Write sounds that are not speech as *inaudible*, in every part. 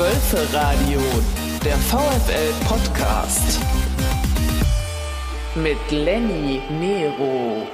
Wölferadio, der VfL-Podcast. Mit Lenny Nero.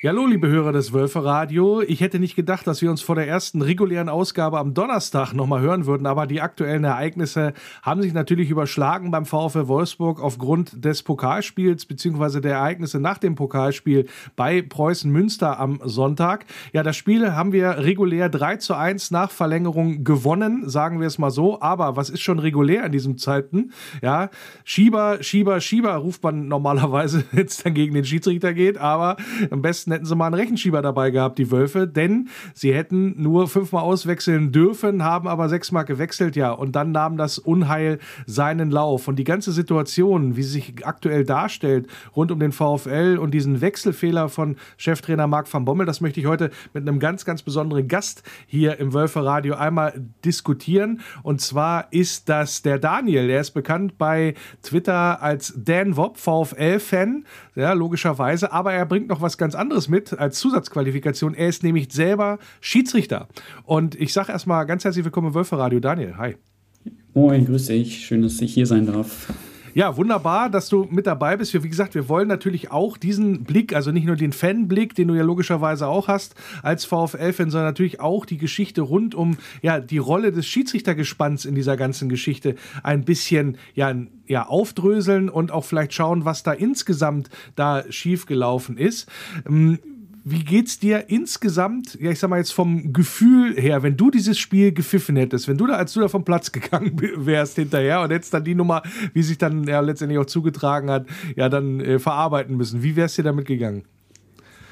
Ja, hallo, liebe Hörer des Wölfe-Radio. Ich hätte nicht gedacht, dass wir uns vor der ersten regulären Ausgabe am Donnerstag nochmal hören würden, aber die aktuellen Ereignisse haben sich natürlich überschlagen beim VfL Wolfsburg aufgrund des Pokalspiels beziehungsweise der Ereignisse nach dem Pokalspiel bei Preußen Münster am Sonntag. Ja, das Spiel haben wir regulär 3 zu 1 nach Verlängerung gewonnen, sagen wir es mal so. Aber was ist schon regulär in diesem Zeiten? Ja, Schieber, Schieber, Schieber ruft man normalerweise, *laughs* wenn es dann gegen den Schiedsrichter geht, aber am besten besten hätten sie mal einen Rechenschieber dabei gehabt, die Wölfe, denn sie hätten nur fünfmal auswechseln dürfen, haben aber sechsmal gewechselt, ja. Und dann nahm das Unheil seinen Lauf. Und die ganze Situation, wie sie sich aktuell darstellt, rund um den VfL und diesen Wechselfehler von Cheftrainer Marc van Bommel, das möchte ich heute mit einem ganz, ganz besonderen Gast hier im Wölfe Radio einmal diskutieren. Und zwar ist das der Daniel. Der ist bekannt bei Twitter als Dan Wob, VfL-Fan, ja, logischerweise. Aber er bringt noch was ganz anderes anderes mit als Zusatzqualifikation. Er ist nämlich selber Schiedsrichter. Und ich sage erstmal ganz herzlich willkommen im Wölferadio. Daniel, hi. Moin, grüß dich. Schön, dass ich hier sein darf. Ja, wunderbar, dass du mit dabei bist. Wie gesagt, wir wollen natürlich auch diesen Blick, also nicht nur den Fanblick, den du ja logischerweise auch hast als VfL-Fan, sondern natürlich auch die Geschichte rund um ja, die Rolle des Schiedsrichtergespanns in dieser ganzen Geschichte ein bisschen ja, ja, aufdröseln und auch vielleicht schauen, was da insgesamt da schiefgelaufen ist. Ähm, wie geht's dir insgesamt, ja, ich sag mal jetzt vom Gefühl her, wenn du dieses Spiel gepfiffen hättest, wenn du da, als du da vom Platz *laughs* gegangen wärst hinterher und hättest dann die Nummer, wie sich dann ja letztendlich auch zugetragen hat, ja, dann äh, verarbeiten müssen. Wie wär's dir damit gegangen?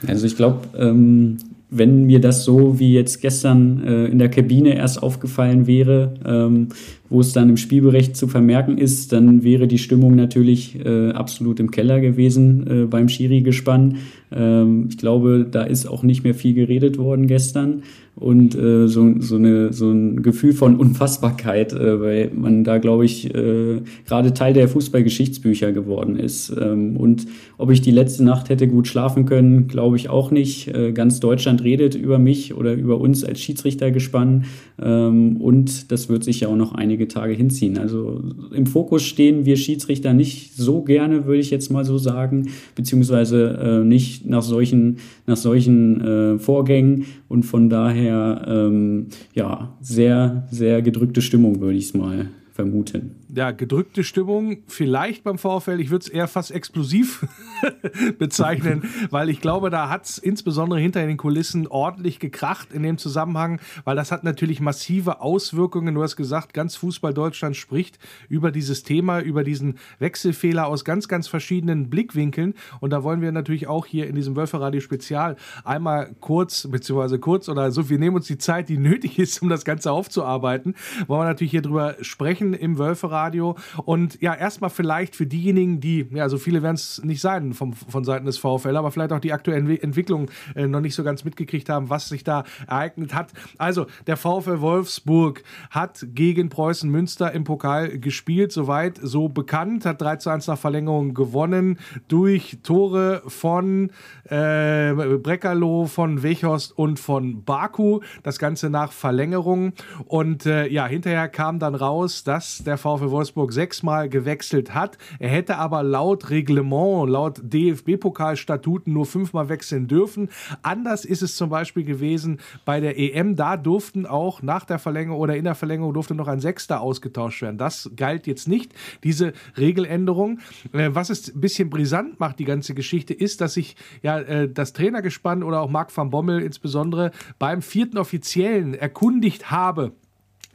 Also ich glaube, ähm, wenn mir das so wie jetzt gestern äh, in der Kabine erst aufgefallen wäre, ähm, wo es dann im Spielbericht zu vermerken ist, dann wäre die Stimmung natürlich äh, absolut im Keller gewesen äh, beim Schiri-Gespann. Ähm, ich glaube, da ist auch nicht mehr viel geredet worden gestern und äh, so, so, eine, so ein Gefühl von Unfassbarkeit, äh, weil man da, glaube ich, äh, gerade Teil der Fußballgeschichtsbücher geworden ist. Ähm, und ob ich die letzte Nacht hätte gut schlafen können, glaube ich auch nicht. Äh, ganz Deutschland redet über mich oder über uns als Schiedsrichter gespannt ähm, und das wird sich ja auch noch einige Tage hinziehen. Also im Fokus stehen wir Schiedsrichter nicht so gerne, würde ich jetzt mal so sagen, beziehungsweise äh, nicht nach solchen, nach solchen äh, Vorgängen und von daher ähm, ja sehr, sehr gedrückte Stimmung, würde ich es mal vermuten. Ja, gedrückte Stimmung, vielleicht beim VfL. Ich würde es eher fast explosiv *laughs* bezeichnen, *laughs* weil ich glaube, da hat es insbesondere hinter den Kulissen ordentlich gekracht in dem Zusammenhang, weil das hat natürlich massive Auswirkungen. Du hast gesagt, ganz Fußball Deutschland spricht über dieses Thema, über diesen Wechselfehler aus ganz, ganz verschiedenen Blickwinkeln. Und da wollen wir natürlich auch hier in diesem Wölferadio Spezial einmal kurz, beziehungsweise kurz oder so, wir nehmen uns die Zeit, die nötig ist, um das Ganze aufzuarbeiten, wollen wir natürlich hier drüber sprechen im Wölferadio. Und ja, erstmal vielleicht für diejenigen, die, ja, so viele werden es nicht sein vom, von Seiten des VfL, aber vielleicht auch die aktuellen Entwicklungen äh, noch nicht so ganz mitgekriegt haben, was sich da ereignet hat. Also, der VfL Wolfsburg hat gegen Preußen Münster im Pokal gespielt, soweit so bekannt, hat 3 zu 1 nach Verlängerung gewonnen durch Tore von äh, Breckerloh, von Wechhorst und von Baku. Das Ganze nach Verlängerung. Und äh, ja, hinterher kam dann raus, dass der VfL Wolfsburg sechsmal gewechselt hat. Er hätte aber laut Reglement, laut DFB-Pokalstatuten nur fünfmal wechseln dürfen. Anders ist es zum Beispiel gewesen bei der EM. Da durften auch nach der Verlängerung oder in der Verlängerung durfte noch ein Sechster ausgetauscht werden. Das galt jetzt nicht, diese Regeländerung. Äh, was es ein bisschen brisant macht, die ganze Geschichte, ist, dass sich ja äh, das Trainergespann oder auch Marc van Bommel insbesondere beim vierten Offiziellen erkundigt habe,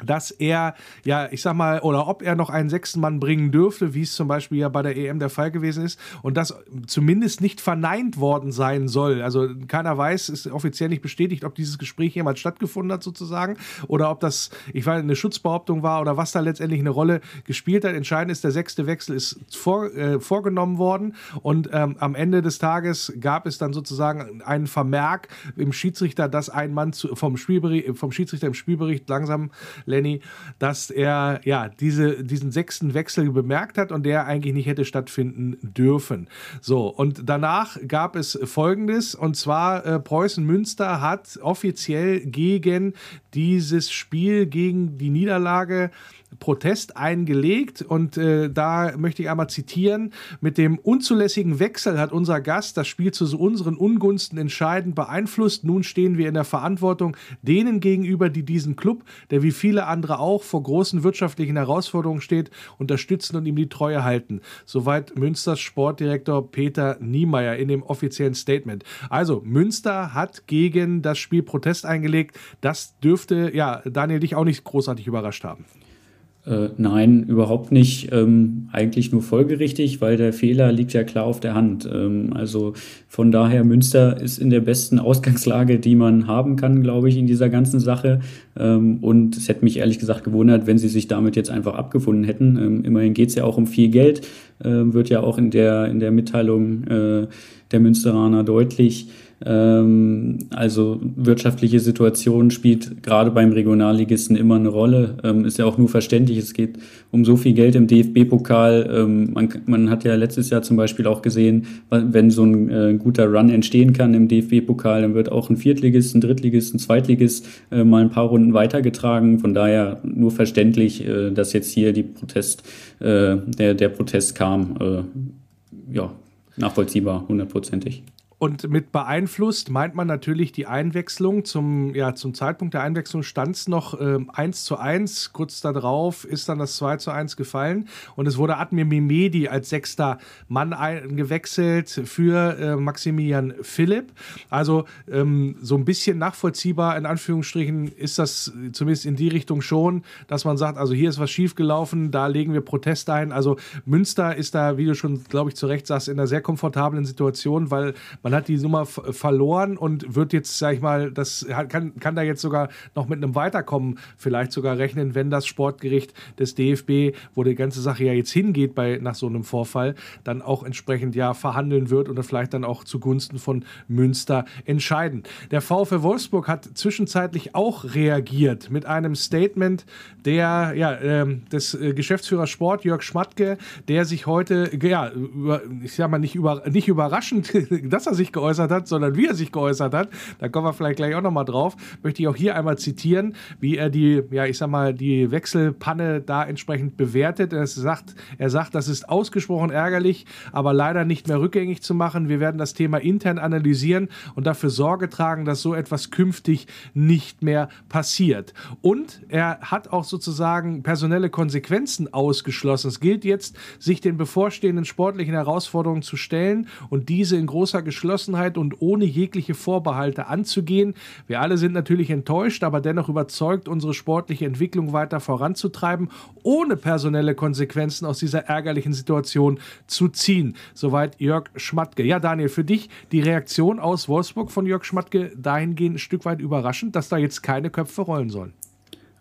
dass er, ja, ich sag mal, oder ob er noch einen sechsten Mann bringen dürfte, wie es zum Beispiel ja bei der EM der Fall gewesen ist, und das zumindest nicht verneint worden sein soll. Also keiner weiß, ist offiziell nicht bestätigt, ob dieses Gespräch jemals stattgefunden hat, sozusagen, oder ob das, ich weiß, eine Schutzbehauptung war oder was da letztendlich eine Rolle gespielt hat. Entscheidend ist, der sechste Wechsel ist vor, äh, vorgenommen worden und ähm, am Ende des Tages gab es dann sozusagen einen Vermerk im Schiedsrichter, dass ein Mann zu, vom, Spielbericht, vom Schiedsrichter im Spielbericht langsam Lenny, dass er ja diese, diesen sechsten Wechsel bemerkt hat und der eigentlich nicht hätte stattfinden dürfen. So, und danach gab es folgendes, und zwar äh, Preußen Münster hat offiziell gegen dieses Spiel, gegen die Niederlage Protest eingelegt und äh, da möchte ich einmal zitieren, mit dem unzulässigen Wechsel hat unser Gast das Spiel zu unseren Ungunsten entscheidend beeinflusst. Nun stehen wir in der Verantwortung denen gegenüber, die diesen Club, der wie viele andere auch vor großen wirtschaftlichen Herausforderungen steht, unterstützen und ihm die Treue halten. Soweit Münsters Sportdirektor Peter Niemeyer in dem offiziellen Statement. Also Münster hat gegen das Spiel Protest eingelegt. Das dürfte ja Daniel dich auch nicht großartig überrascht haben. Äh, nein, überhaupt nicht. Ähm, eigentlich nur folgerichtig, weil der Fehler liegt ja klar auf der Hand. Ähm, also von daher, Münster ist in der besten Ausgangslage, die man haben kann, glaube ich, in dieser ganzen Sache. Ähm, und es hätte mich ehrlich gesagt gewundert, wenn sie sich damit jetzt einfach abgefunden hätten. Ähm, immerhin geht es ja auch um viel Geld, äh, wird ja auch in der, in der Mitteilung äh, der Münsteraner deutlich. Ähm, also wirtschaftliche Situation spielt gerade beim Regionalligisten immer eine Rolle. Ähm, ist ja auch nur verständlich. Es geht um so viel Geld im DFB-Pokal. Ähm, man, man, hat ja letztes Jahr zum Beispiel auch gesehen, wenn so ein äh, guter Run entstehen kann im DFB-Pokal, dann wird auch ein Viertligist, ein Drittligist, ein Zweitligist äh, mal ein paar Runden weitergetragen. Von daher nur verständlich, äh, dass jetzt hier die Protest, äh, der, der Protest kam. Äh, ja, nachvollziehbar, hundertprozentig. Und mit beeinflusst meint man natürlich die Einwechslung. Zum, ja, zum Zeitpunkt der Einwechslung stand es noch äh, 1 zu 1. Kurz darauf ist dann das 2 zu 1 gefallen. Und es wurde Admir Mimedi als sechster Mann eingewechselt für äh, Maximilian Philipp. Also ähm, so ein bisschen nachvollziehbar, in Anführungsstrichen, ist das zumindest in die Richtung schon, dass man sagt, also hier ist was schiefgelaufen, da legen wir Protest ein. Also Münster ist da, wie du schon, glaube ich, zu Recht sagst, in einer sehr komfortablen Situation, weil man man hat die Nummer verloren und wird jetzt, sag ich mal, das kann, kann da jetzt sogar noch mit einem Weiterkommen vielleicht sogar rechnen, wenn das Sportgericht des DFB, wo die ganze Sache ja jetzt hingeht bei, nach so einem Vorfall, dann auch entsprechend ja verhandeln wird und vielleicht dann auch zugunsten von Münster entscheiden. Der VfL Wolfsburg hat zwischenzeitlich auch reagiert mit einem Statement der, ja, äh, des Geschäftsführers Sport, Jörg Schmatke, der sich heute, ja, über, ich sag mal, nicht, über, nicht überraschend, *laughs* dass er sich sich geäußert hat, sondern wie er sich geäußert hat. Da kommen wir vielleicht gleich auch nochmal drauf. Möchte ich auch hier einmal zitieren, wie er die, ja, ich sag mal, die Wechselpanne da entsprechend bewertet. Er sagt, er sagt, das ist ausgesprochen ärgerlich, aber leider nicht mehr rückgängig zu machen. Wir werden das Thema intern analysieren und dafür Sorge tragen, dass so etwas künftig nicht mehr passiert. Und er hat auch sozusagen personelle Konsequenzen ausgeschlossen. Es gilt jetzt, sich den bevorstehenden sportlichen Herausforderungen zu stellen und diese in großer Geschlossenheit Entschlossenheit und ohne jegliche Vorbehalte anzugehen. Wir alle sind natürlich enttäuscht, aber dennoch überzeugt, unsere sportliche Entwicklung weiter voranzutreiben, ohne personelle Konsequenzen aus dieser ärgerlichen Situation zu ziehen. Soweit Jörg Schmatke. Ja, Daniel, für dich die Reaktion aus Wolfsburg von Jörg Schmatke dahingehend ein Stück weit überraschend, dass da jetzt keine Köpfe rollen sollen.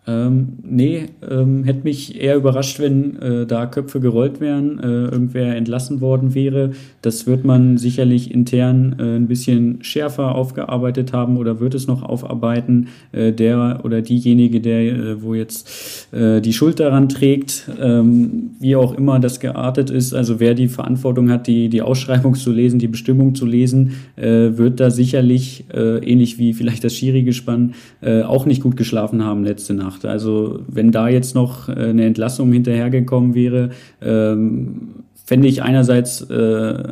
Ähm, nee, ähm, hätte mich eher überrascht, wenn äh, da Köpfe gerollt wären, äh, irgendwer entlassen worden wäre. Das wird man sicherlich intern äh, ein bisschen schärfer aufgearbeitet haben oder wird es noch aufarbeiten. Äh, der oder diejenige, der, äh, wo jetzt äh, die Schuld daran trägt, ähm, wie auch immer das geartet ist, also wer die Verantwortung hat, die, die Ausschreibung zu lesen, die Bestimmung zu lesen, wird da sicherlich, ähnlich wie vielleicht das Schiri-Gespann, auch nicht gut geschlafen haben letzte Nacht gemacht. Also wenn da jetzt noch äh, eine Entlassung hinterhergekommen wäre, ähm, fände ich einerseits äh,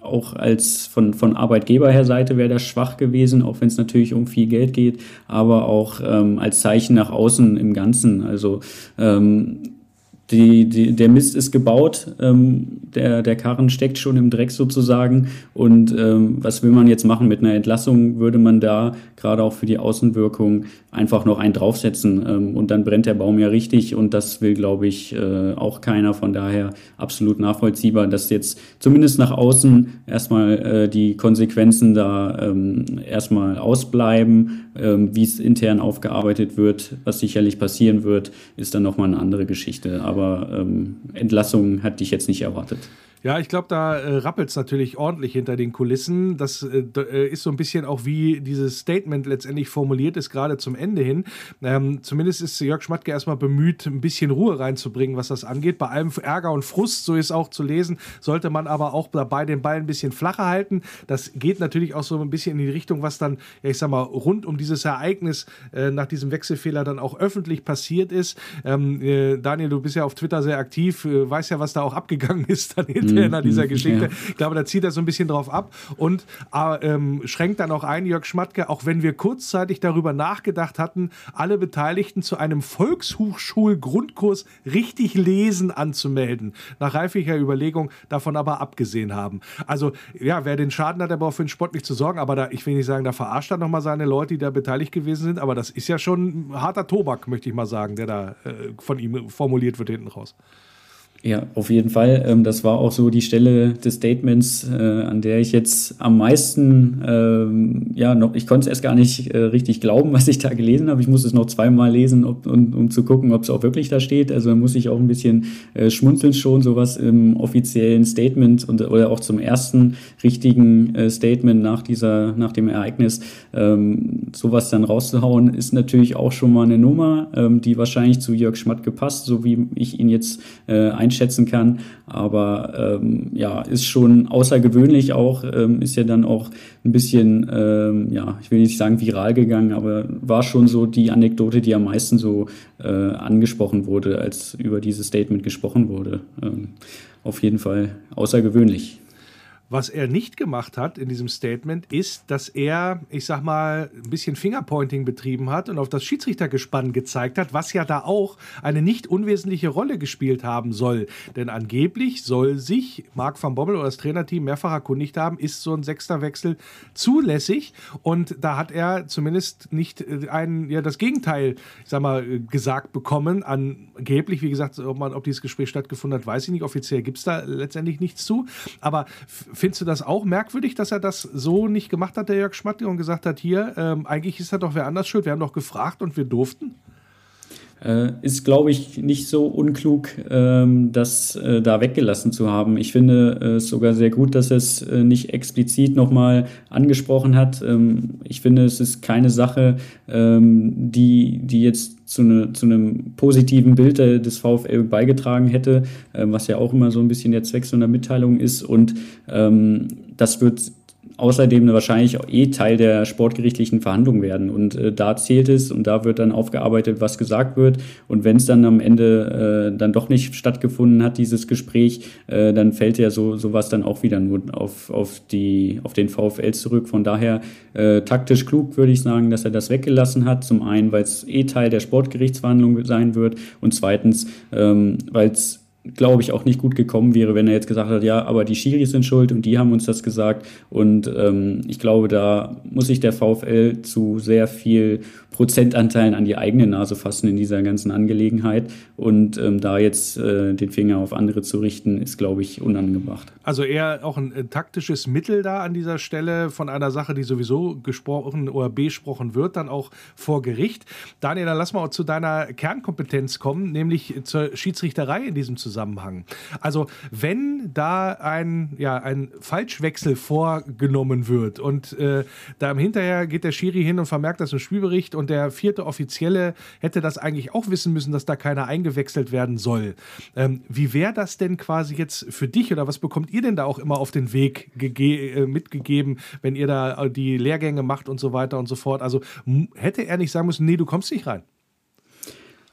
auch als von, von Arbeitgeberher-Seite wäre das schwach gewesen, auch wenn es natürlich um viel Geld geht, aber auch ähm, als Zeichen nach außen im Ganzen. Also ähm, die, die, der Mist ist gebaut, ähm, der, der Karren steckt schon im Dreck sozusagen. Und ähm, was will man jetzt machen? Mit einer Entlassung würde man da gerade auch für die Außenwirkung einfach noch einen draufsetzen. Ähm, und dann brennt der Baum ja richtig. Und das will, glaube ich, äh, auch keiner. Von daher absolut nachvollziehbar, dass jetzt zumindest nach außen erstmal äh, die Konsequenzen da ähm, erstmal ausbleiben. Ähm, Wie es intern aufgearbeitet wird, was sicherlich passieren wird, ist dann nochmal eine andere Geschichte. Aber ähm, Entlassung hatte ich jetzt nicht erwartet. Ja, ich glaube, da äh, rappelt es natürlich ordentlich hinter den Kulissen. Das äh, äh, ist so ein bisschen auch wie dieses Statement letztendlich formuliert ist, gerade zum Ende hin. Ähm, zumindest ist Jörg Schmatke erstmal bemüht, ein bisschen Ruhe reinzubringen, was das angeht. Bei allem Ärger und Frust, so ist auch zu lesen, sollte man aber auch dabei den Ball ein bisschen flacher halten. Das geht natürlich auch so ein bisschen in die Richtung, was dann, ja, ich sag mal, rund um dieses Ereignis äh, nach diesem Wechselfehler dann auch öffentlich passiert ist. Ähm, äh, Daniel, du bist ja auf Twitter sehr aktiv, äh, weißt ja, was da auch abgegangen *laughs* ist dann hinterher hinter dieser mhm, Geschichte. Ja. Ich glaube, da zieht er so ein bisschen drauf ab und äh, ähm, schränkt dann auch ein, Jörg Schmatke, auch wenn wir kurzzeitig darüber nachgedacht hatten, alle Beteiligten zu einem Volkshochschul-Grundkurs richtig lesen anzumelden. Nach reiflicher Überlegung davon aber abgesehen haben. Also, ja, wer den Schaden hat, der braucht für den Sport nicht zu sorgen, aber da, ich will nicht sagen, da verarscht er nochmal seine Leute, die da beteiligt gewesen sind, aber das ist ja schon harter Tobak, möchte ich mal sagen, der da äh, von ihm formuliert wird hinten raus. Ja, auf jeden Fall. Ähm, das war auch so die Stelle des Statements, äh, an der ich jetzt am meisten, ähm, ja, noch, ich konnte es erst gar nicht äh, richtig glauben, was ich da gelesen habe. Ich musste es noch zweimal lesen, ob, um, um zu gucken, ob es auch wirklich da steht. Also muss ich auch ein bisschen äh, schmunzeln schon, sowas im offiziellen Statement und, oder auch zum ersten richtigen Statement nach dieser, nach dem Ereignis, ähm, sowas dann rauszuhauen, ist natürlich auch schon mal eine Nummer, die wahrscheinlich zu Jörg Schmatt gepasst, so wie ich ihn jetzt äh, einschätzen kann. Aber ähm, ja, ist schon außergewöhnlich auch, ähm, ist ja dann auch ein bisschen, ähm, ja, ich will nicht sagen viral gegangen, aber war schon so die Anekdote, die am meisten so äh, angesprochen wurde, als über dieses Statement gesprochen wurde. Ähm, auf jeden Fall außergewöhnlich. Was er nicht gemacht hat in diesem Statement, ist, dass er, ich sag mal, ein bisschen Fingerpointing betrieben hat und auf das Schiedsrichtergespann gezeigt hat, was ja da auch eine nicht unwesentliche Rolle gespielt haben soll. Denn angeblich soll sich Marc van Bommel oder das Trainerteam mehrfach erkundigt haben, ist so ein Sechsterwechsel zulässig. Und da hat er zumindest nicht äh, ein, ja, das Gegenteil, ich sag mal, gesagt bekommen. Angeblich, wie gesagt, ob, man, ob dieses Gespräch stattgefunden hat, weiß ich nicht. Offiziell gibt es da letztendlich nichts zu. Aber Findest du das auch merkwürdig, dass er das so nicht gemacht hat, der Jörg Schmatte, und gesagt hat, hier, ähm, eigentlich ist er doch wer anders schuld, wir haben doch gefragt und wir durften? Äh, ist, glaube ich, nicht so unklug, ähm, das äh, da weggelassen zu haben. Ich finde es äh, sogar sehr gut, dass es äh, nicht explizit nochmal angesprochen hat. Ähm, ich finde, es ist keine Sache, ähm, die, die jetzt zu, ne, zu einem positiven Bild des VfL beigetragen hätte, äh, was ja auch immer so ein bisschen der Zweck so einer Mitteilung ist. Und ähm, das wird außerdem wahrscheinlich eh Teil der sportgerichtlichen Verhandlung werden. Und äh, da zählt es und da wird dann aufgearbeitet, was gesagt wird. Und wenn es dann am Ende äh, dann doch nicht stattgefunden hat, dieses Gespräch, äh, dann fällt ja so sowas dann auch wieder nur auf, auf, die, auf den VfL zurück. Von daher äh, taktisch klug würde ich sagen, dass er das weggelassen hat. Zum einen, weil es eh Teil der Sportgerichtsverhandlung sein wird und zweitens, ähm, weil es glaube ich, auch nicht gut gekommen wäre, wenn er jetzt gesagt hat, ja, aber die Schiris sind schuld und die haben uns das gesagt. Und ähm, ich glaube, da muss sich der VfL zu sehr viel Prozentanteilen an die eigene Nase fassen in dieser ganzen Angelegenheit. Und ähm, da jetzt äh, den Finger auf andere zu richten, ist, glaube ich, unangebracht. Also eher auch ein, ein, taktisches Mittel da an dieser Stelle von einer Sache, die sowieso gesprochen oder besprochen wird, dann auch vor Gericht. Daniel, dann lass mal zu deiner Kernkompetenz kommen, nämlich zur Schiedsrichterei in diesem Zusammenhang. Also wenn da ein, ja, ein Falschwechsel vorgenommen wird und äh, da im Hinterher geht der Schiri hin und vermerkt das im Spielbericht und und der vierte Offizielle hätte das eigentlich auch wissen müssen, dass da keiner eingewechselt werden soll. Ähm, wie wäre das denn quasi jetzt für dich oder was bekommt ihr denn da auch immer auf den Weg äh, mitgegeben, wenn ihr da die Lehrgänge macht und so weiter und so fort? Also hätte er nicht sagen müssen, nee, du kommst nicht rein.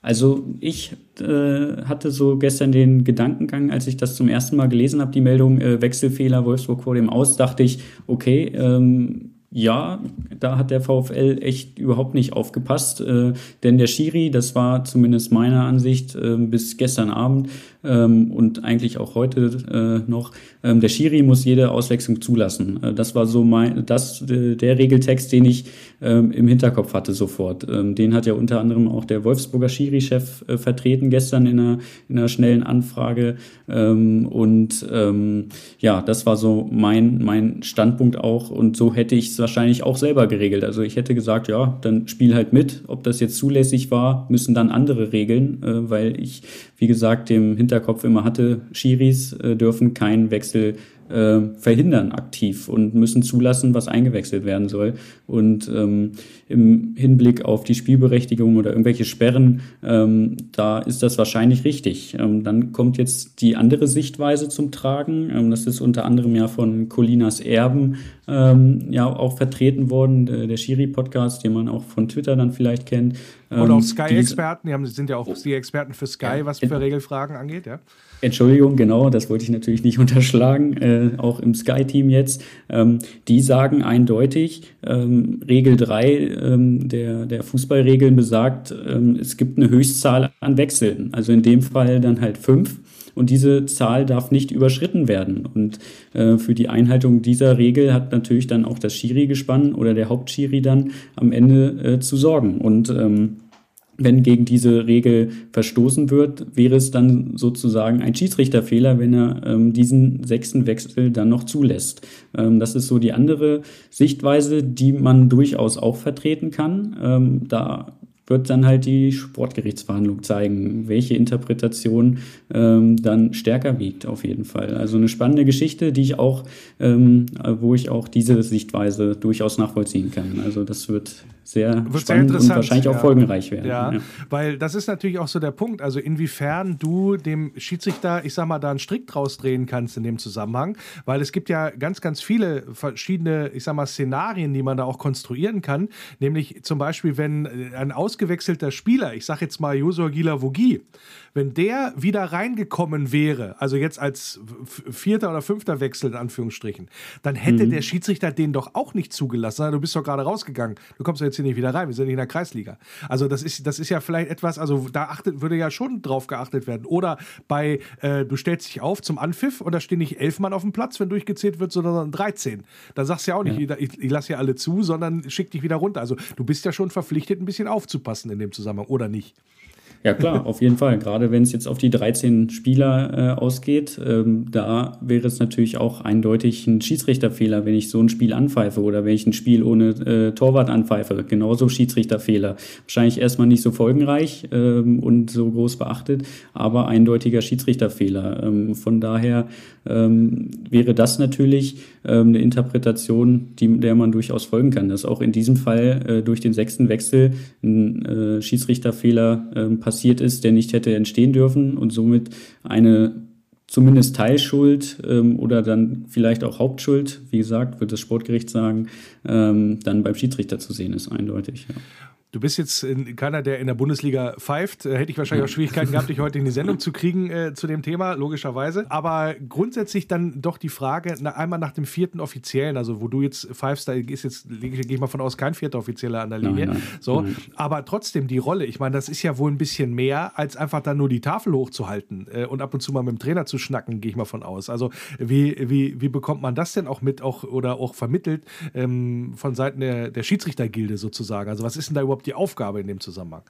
Also ich äh, hatte so gestern den Gedankengang, als ich das zum ersten Mal gelesen habe, die Meldung äh, Wechselfehler Wolfsburg vor dem Aus, dachte ich, okay, ähm, ja, da hat der VfL echt überhaupt nicht aufgepasst, äh, denn der Schiri, das war zumindest meiner Ansicht äh, bis gestern Abend ähm, und eigentlich auch heute äh, noch, ähm, der Schiri muss jede Auswechslung zulassen. Äh, das war so mein, das, äh, der Regeltext, den ich ähm, im Hinterkopf hatte sofort. Ähm, den hat ja unter anderem auch der Wolfsburger Schiri-Chef äh, vertreten gestern in einer, in einer schnellen Anfrage und ähm, ja, das war so mein, mein Standpunkt auch und so hätte ich so wahrscheinlich auch selber geregelt. Also ich hätte gesagt, ja, dann spiel halt mit. Ob das jetzt zulässig war, müssen dann andere regeln, äh, weil ich, wie gesagt, dem Hinterkopf immer hatte, Schiris äh, dürfen keinen Wechsel äh, verhindern aktiv und müssen zulassen, was eingewechselt werden soll. Und ähm, im Hinblick auf die Spielberechtigung oder irgendwelche Sperren, ähm, da ist das wahrscheinlich richtig. Ähm, dann kommt jetzt die andere Sichtweise zum Tragen. Ähm, das ist unter anderem ja von Colinas Erben ähm, ja auch vertreten worden, der, Schiri-Podcast, den man auch von Twitter dann vielleicht kennt. Oder auch ähm, Sky-Experten, die haben, sind ja auch die Experten für Sky, ja, was für Regelfragen angeht, ja. Entschuldigung, genau, das wollte ich natürlich nicht *laughs* unterschlagen, äh, auch im Sky-Team jetzt. Ähm, die sagen eindeutig, ähm, Regel 3 ähm, der, der Fußballregeln besagt, ähm, es gibt eine Höchstzahl an Wechseln. Also in dem Fall dann halt fünf. Und diese Zahl darf nicht überschritten werden. Und äh, für die Einhaltung dieser Regel hat natürlich dann auch das Schiri-Gespann oder der Hauptschiri dann am Ende äh, zu sorgen. Und ähm, wenn gegen diese Regel verstoßen wird, wäre es dann sozusagen ein Schiedsrichterfehler, wenn er ähm, diesen sechsten Wechsel dann noch zulässt. Ähm, das ist so die andere Sichtweise, die man durchaus auch vertreten kann. Ähm, da wird dann halt die Sportgerichtsverhandlung zeigen, welche Interpretation ähm, dann stärker wiegt, auf jeden Fall. Also eine spannende Geschichte, die ich auch, ähm, wo ich auch diese Sichtweise durchaus nachvollziehen kann. Also das wird sehr wird spannend sehr und wahrscheinlich auch folgenreich werden. Ja, ja, weil das ist natürlich auch so der Punkt. Also inwiefern du dem Schiedsrichter, ich sag mal, da einen Strick draus drehen kannst in dem Zusammenhang, weil es gibt ja ganz, ganz viele verschiedene, ich sag mal, Szenarien, die man da auch konstruieren kann. Nämlich zum Beispiel, wenn ein ausgewechselter Spieler, ich sag jetzt mal Josua Gila-Vogie, wenn der wieder reingekommen wäre, also jetzt als vierter oder fünfter Wechsel in Anführungsstrichen, dann hätte mhm. der Schiedsrichter den doch auch nicht zugelassen. Du bist doch gerade rausgegangen. Du kommst jetzt hier nicht wieder rein. Wir sind nicht in der Kreisliga. Also das ist, das ist ja vielleicht etwas, also da achtet, würde ja schon drauf geachtet werden. Oder bei, äh, du stellst dich auf zum Anpfiff und da stehen nicht elf Mann auf dem Platz, wenn durchgezählt wird, sondern 13. Dann sagst du ja auch nicht, ja. ich, ich lasse ja alle zu, sondern schick dich wieder runter. Also du bist ja schon verpflichtet, ein bisschen aufzupassen in dem Zusammenhang, oder nicht? Ja klar, auf jeden Fall. Gerade wenn es jetzt auf die 13 Spieler äh, ausgeht, ähm, da wäre es natürlich auch eindeutig ein Schiedsrichterfehler, wenn ich so ein Spiel anpfeife oder wenn ich ein Spiel ohne äh, Torwart anpfeife. Genauso Schiedsrichterfehler. Wahrscheinlich erstmal nicht so folgenreich ähm, und so groß beachtet, aber eindeutiger Schiedsrichterfehler. Ähm, von daher ähm, wäre das natürlich ähm, eine Interpretation, die, der man durchaus folgen kann, dass auch in diesem Fall äh, durch den sechsten Wechsel ein äh, Schiedsrichterfehler äh, passiert ist, der nicht hätte entstehen dürfen und somit eine zumindest Teilschuld ähm, oder dann vielleicht auch Hauptschuld, wie gesagt, wird das Sportgericht sagen, ähm, dann beim Schiedsrichter zu sehen ist, eindeutig. Ja. Du bist jetzt keiner, der in der Bundesliga pfeift. Äh, hätte ich wahrscheinlich auch Schwierigkeiten gehabt, dich heute in die *laughs* Sendung zu kriegen äh, zu dem Thema, logischerweise. Aber grundsätzlich dann doch die Frage, na, einmal nach dem vierten Offiziellen, also wo du jetzt pfeifst, da ist jetzt, gehe ich mal von aus, kein vierter Offizieller an der Linie. Nein, nein, so, nein. Aber trotzdem die Rolle, ich meine, das ist ja wohl ein bisschen mehr, als einfach dann nur die Tafel hochzuhalten äh, und ab und zu mal mit dem Trainer zu schnacken, gehe ich mal von aus. Also wie, wie, wie bekommt man das denn auch mit auch oder auch vermittelt ähm, von Seiten der, der Schiedsrichtergilde sozusagen? Also was ist denn da überhaupt die Aufgabe in dem Zusammenhang?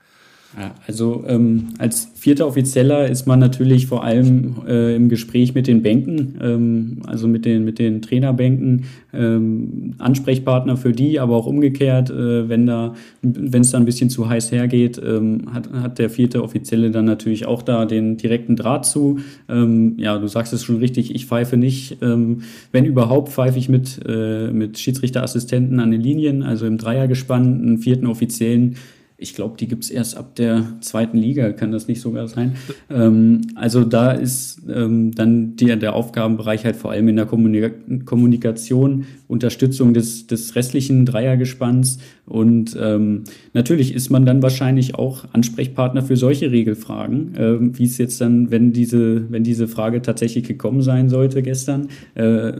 Ja, also ähm, als vierter Offizieller ist man natürlich vor allem äh, im Gespräch mit den Bänken, ähm, also mit den, mit den Trainerbänken, ähm, Ansprechpartner für die, aber auch umgekehrt, äh, wenn da, wenn es da ein bisschen zu heiß hergeht, ähm, hat, hat der vierte Offizielle dann natürlich auch da den direkten Draht zu. Ähm, ja, du sagst es schon richtig, ich pfeife nicht. Ähm, wenn überhaupt, pfeife ich mit, äh, mit Schiedsrichterassistenten an den Linien, also im Dreiergespann, einen vierten Offiziellen ich glaube, die gibt es erst ab der zweiten Liga, kann das nicht sogar sein. Ähm, also da ist ähm, dann die, der Aufgabenbereich halt vor allem in der Kommunika Kommunikation, Unterstützung des, des restlichen Dreiergespanns und ähm, natürlich ist man dann wahrscheinlich auch Ansprechpartner für solche Regelfragen, äh, wie es jetzt dann, wenn diese, wenn diese Frage tatsächlich gekommen sein sollte gestern, äh,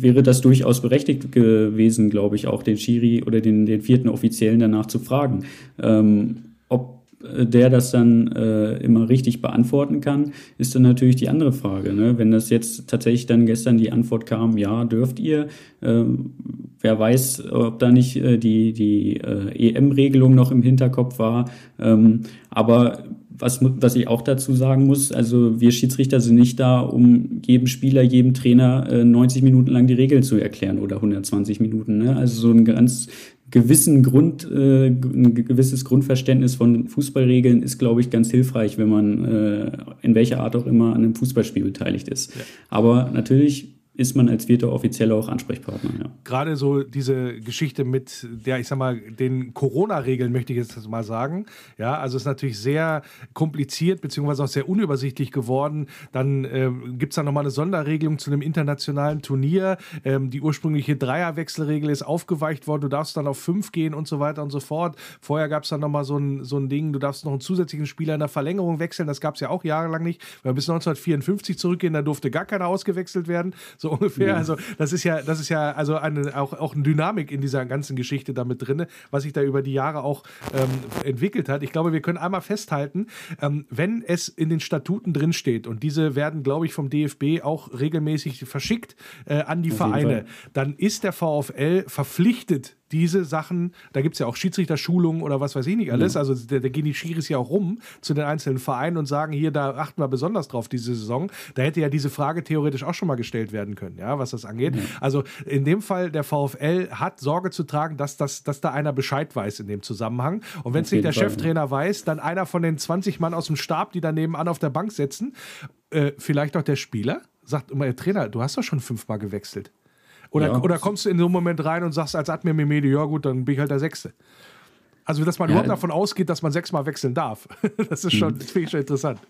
wäre das durchaus berechtigt gewesen, glaube ich, auch den Schiri oder den, den vierten Offiziellen danach zu fragen. Ähm, ob der das dann äh, immer richtig beantworten kann, ist dann natürlich die andere Frage. Ne? Wenn das jetzt tatsächlich dann gestern die Antwort kam, ja, dürft ihr, ähm, wer weiß, ob da nicht äh, die, die äh, EM-Regelung noch im Hinterkopf war. Ähm, aber was, was ich auch dazu sagen muss, also wir Schiedsrichter sind nicht da, um jedem Spieler, jedem Trainer äh, 90 Minuten lang die Regeln zu erklären oder 120 Minuten. Ne? Also so ein ganz gewissen Grund, äh, ein gewisses Grundverständnis von Fußballregeln ist, glaube ich, ganz hilfreich, wenn man äh, in welcher Art auch immer an einem Fußballspiel beteiligt ist. Ja. Aber natürlich ist man als vierter Offizieller auch Ansprechpartner. Ja. Gerade so diese Geschichte mit der, ich sag mal, den Corona-Regeln möchte ich jetzt mal sagen. Ja, also ist natürlich sehr kompliziert beziehungsweise auch sehr unübersichtlich geworden. Dann ähm, gibt es da nochmal eine Sonderregelung zu einem internationalen Turnier. Ähm, die ursprüngliche Dreierwechselregel ist aufgeweicht worden. Du darfst dann auf fünf gehen und so weiter und so fort. Vorher gab es dann nochmal so ein, so ein Ding, du darfst noch einen zusätzlichen Spieler in der Verlängerung wechseln. Das gab es ja auch jahrelang nicht. Weil bis 1954 zurückgehen, da durfte gar keiner ausgewechselt werden so ungefähr. Ja. Also das ist ja, das ist ja also eine, auch, auch eine Dynamik in dieser ganzen Geschichte damit drin, was sich da über die Jahre auch ähm, entwickelt hat. Ich glaube, wir können einmal festhalten, ähm, wenn es in den Statuten drin steht und diese werden, glaube ich, vom DFB auch regelmäßig verschickt äh, an die Auf Vereine, dann ist der VfL verpflichtet, diese Sachen, da gibt es ja auch Schiedsrichterschulungen oder was weiß ich nicht alles. Ja. Also da, da, gehen die Schiris ja auch rum zu den einzelnen Vereinen und sagen, hier, da achten wir besonders drauf diese Saison. Da hätte ja diese Frage theoretisch auch schon mal gestellt werden können, ja, was das angeht. Ja. Also in dem Fall, der VfL hat Sorge zu tragen, dass, das, dass da einer Bescheid weiß in dem Zusammenhang. Und wenn es nicht der Fall, Cheftrainer weiß, dann einer von den 20 Mann aus dem Stab, die daneben an auf der Bank sitzen, äh, vielleicht auch der Spieler, sagt immer, der Trainer, du hast doch schon fünfmal gewechselt. Oder, ja. oder kommst du in so einen Moment rein und sagst als Admir Mimedi, ja gut, dann bin ich halt der Sechste. Also, dass man ja. überhaupt davon ausgeht, dass man sechsmal wechseln darf. *laughs* Das ist schon, mhm. finde ich schon interessant.